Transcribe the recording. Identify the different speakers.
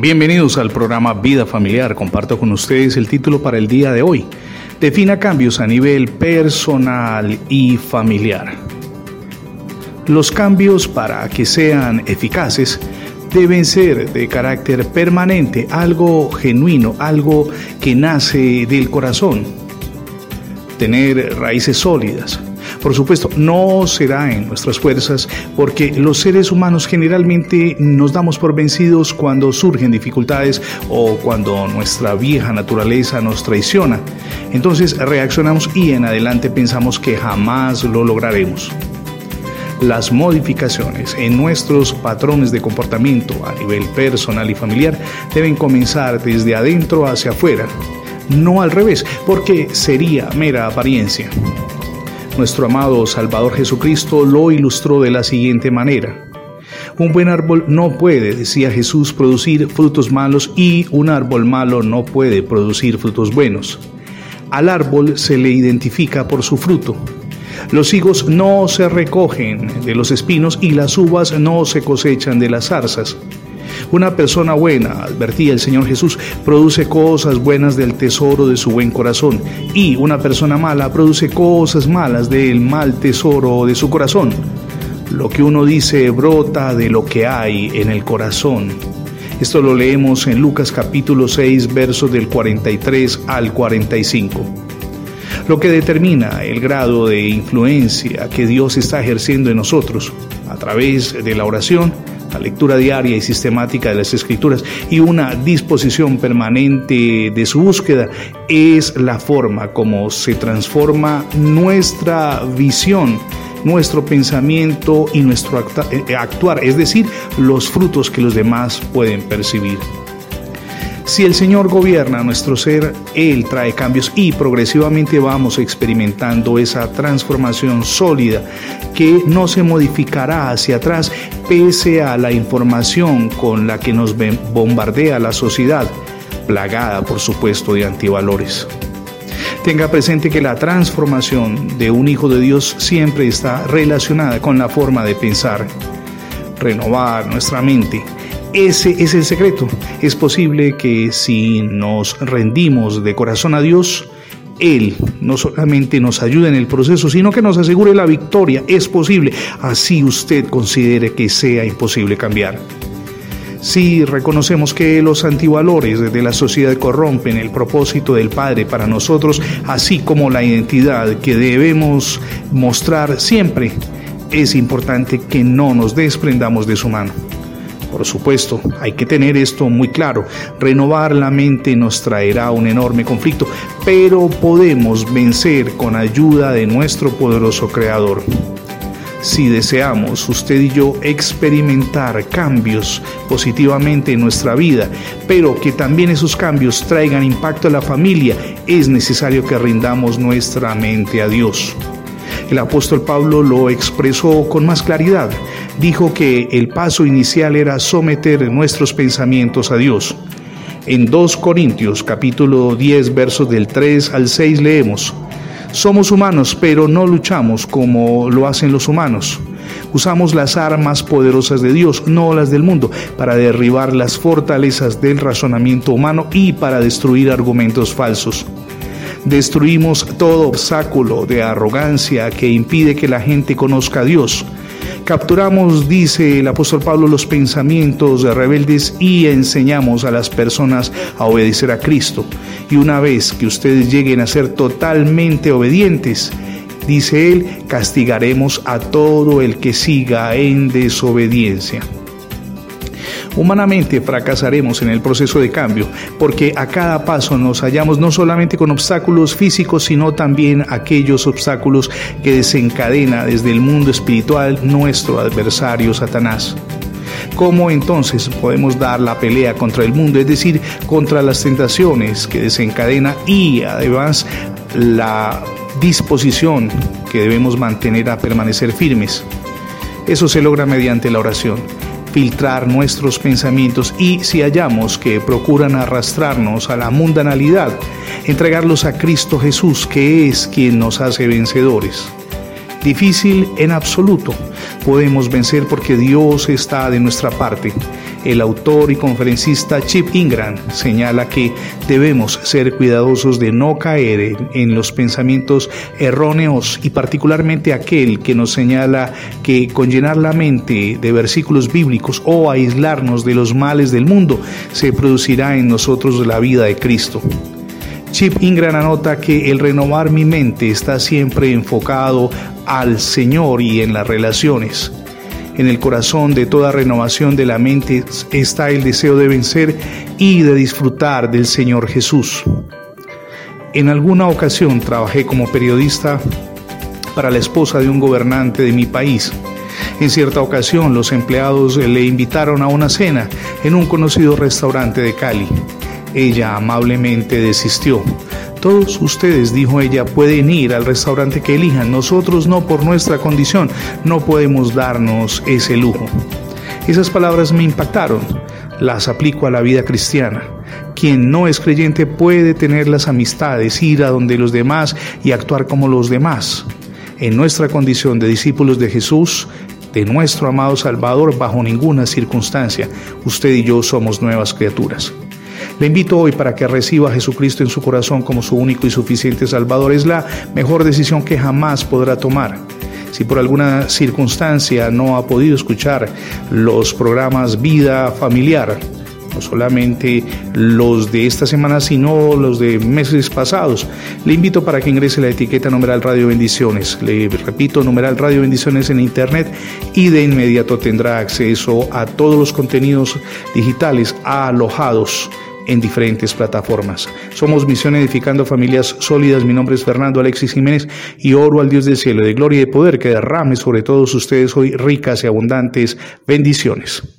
Speaker 1: Bienvenidos al programa Vida Familiar. Comparto con ustedes el título para el día de hoy. Defina cambios a nivel personal y familiar. Los cambios para que sean eficaces deben ser de carácter permanente, algo genuino, algo que nace del corazón. Tener raíces sólidas, por supuesto, no será en nuestras fuerzas porque los seres humanos generalmente nos damos por vencidos cuando surgen dificultades o cuando nuestra vieja naturaleza nos traiciona. Entonces reaccionamos y en adelante pensamos que jamás lo lograremos. Las modificaciones en nuestros patrones de comportamiento a nivel personal y familiar deben comenzar desde adentro hacia afuera, no al revés, porque sería mera apariencia. Nuestro amado Salvador Jesucristo lo ilustró de la siguiente manera. Un buen árbol no puede, decía Jesús, producir frutos malos y un árbol malo no puede producir frutos buenos. Al árbol se le identifica por su fruto. Los higos no se recogen de los espinos y las uvas no se cosechan de las zarzas. Una persona buena, advertía el Señor Jesús, produce cosas buenas del tesoro de su buen corazón y una persona mala produce cosas malas del mal tesoro de su corazón. Lo que uno dice brota de lo que hay en el corazón. Esto lo leemos en Lucas capítulo 6, versos del 43 al 45. Lo que determina el grado de influencia que Dios está ejerciendo en nosotros a través de la oración la lectura diaria y sistemática de las escrituras y una disposición permanente de su búsqueda es la forma como se transforma nuestra visión nuestro pensamiento y nuestro eh, actuar, es decir, los frutos que los demás pueden percibir. Si el Señor gobierna nuestro ser, Él trae cambios y progresivamente vamos experimentando esa transformación sólida que no se modificará hacia atrás pese a la información con la que nos bombardea la sociedad, plagada por supuesto de antivalores. Tenga presente que la transformación de un hijo de Dios siempre está relacionada con la forma de pensar, renovar nuestra mente ese es el secreto. Es posible que si nos rendimos de corazón a Dios, Él no solamente nos ayude en el proceso, sino que nos asegure la victoria. Es posible, así usted considere que sea imposible cambiar. Si reconocemos que los antivalores de la sociedad corrompen el propósito del Padre para nosotros, así como la identidad que debemos mostrar siempre, es importante que no nos desprendamos de su mano. Por supuesto, hay que tener esto muy claro. Renovar la mente nos traerá un enorme conflicto, pero podemos vencer con ayuda de nuestro poderoso Creador. Si deseamos usted y yo experimentar cambios positivamente en nuestra vida, pero que también esos cambios traigan impacto a la familia, es necesario que rindamos nuestra mente a Dios. El apóstol Pablo lo expresó con más claridad. Dijo que el paso inicial era someter nuestros pensamientos a Dios. En 2 Corintios capítulo 10 versos del 3 al 6 leemos, Somos humanos, pero no luchamos como lo hacen los humanos. Usamos las armas poderosas de Dios, no las del mundo, para derribar las fortalezas del razonamiento humano y para destruir argumentos falsos. Destruimos todo obstáculo de arrogancia que impide que la gente conozca a Dios. Capturamos, dice el apóstol Pablo, los pensamientos rebeldes y enseñamos a las personas a obedecer a Cristo. Y una vez que ustedes lleguen a ser totalmente obedientes, dice él, castigaremos a todo el que siga en desobediencia. Humanamente fracasaremos en el proceso de cambio porque a cada paso nos hallamos no solamente con obstáculos físicos, sino también aquellos obstáculos que desencadena desde el mundo espiritual nuestro adversario Satanás. ¿Cómo entonces podemos dar la pelea contra el mundo, es decir, contra las tentaciones que desencadena y además la disposición que debemos mantener a permanecer firmes? Eso se logra mediante la oración filtrar nuestros pensamientos y si hallamos que procuran arrastrarnos a la mundanalidad, entregarlos a Cristo Jesús, que es quien nos hace vencedores. Difícil en absoluto, podemos vencer porque Dios está de nuestra parte. El autor y conferencista Chip Ingram señala que debemos ser cuidadosos de no caer en, los pensamientos erróneos y particularmente aquel que nos señala que con llenar la mente de versículos bíblicos o aislarnos de los males del mundo se producirá en nosotros la vida de Cristo. Chip Ingram anota que el renovar mi mente está siempre enfocado al Señor y en las relaciones. En el corazón de toda renovación de la mente está el deseo de vencer y de disfrutar del Señor Jesús. En alguna ocasión trabajé como periodista para la esposa de un gobernante de mi país. En cierta ocasión los empleados le invitaron a una cena en un conocido restaurante de Cali. Ella amablemente desistió. Todos ustedes, dijo ella, pueden ir al restaurante que elijan. Nosotros no por nuestra condición, no podemos darnos ese lujo. Esas palabras me impactaron. Las aplico a la vida cristiana. Quien no es creyente puede tener las amistades, ir a donde los demás y actuar como los demás. En nuestra condición de discípulos de Jesús, de nuestro amado Salvador, bajo ninguna circunstancia, usted y yo somos nuevas criaturas. Le invito hoy para que reciba a Jesucristo en su corazón como su único y suficiente Salvador. Es la mejor decisión que jamás podrá tomar. Si por alguna circunstancia no ha podido escuchar los programas Vida Familiar, no solamente los de esta semana, sino los de meses pasados. Le invito para que ingrese la etiqueta numeral Radio Bendiciones. Le repito, numeral Radio Bendiciones en Internet y de inmediato tendrá acceso a todos los contenidos digitales alojados en diferentes plataformas. Somos Misión Edificando Familias Sólidas. Mi nombre es Fernando Alexis Jiménez y oro al Dios del cielo de gloria y de poder que derrame sobre todos ustedes hoy ricas y abundantes bendiciones.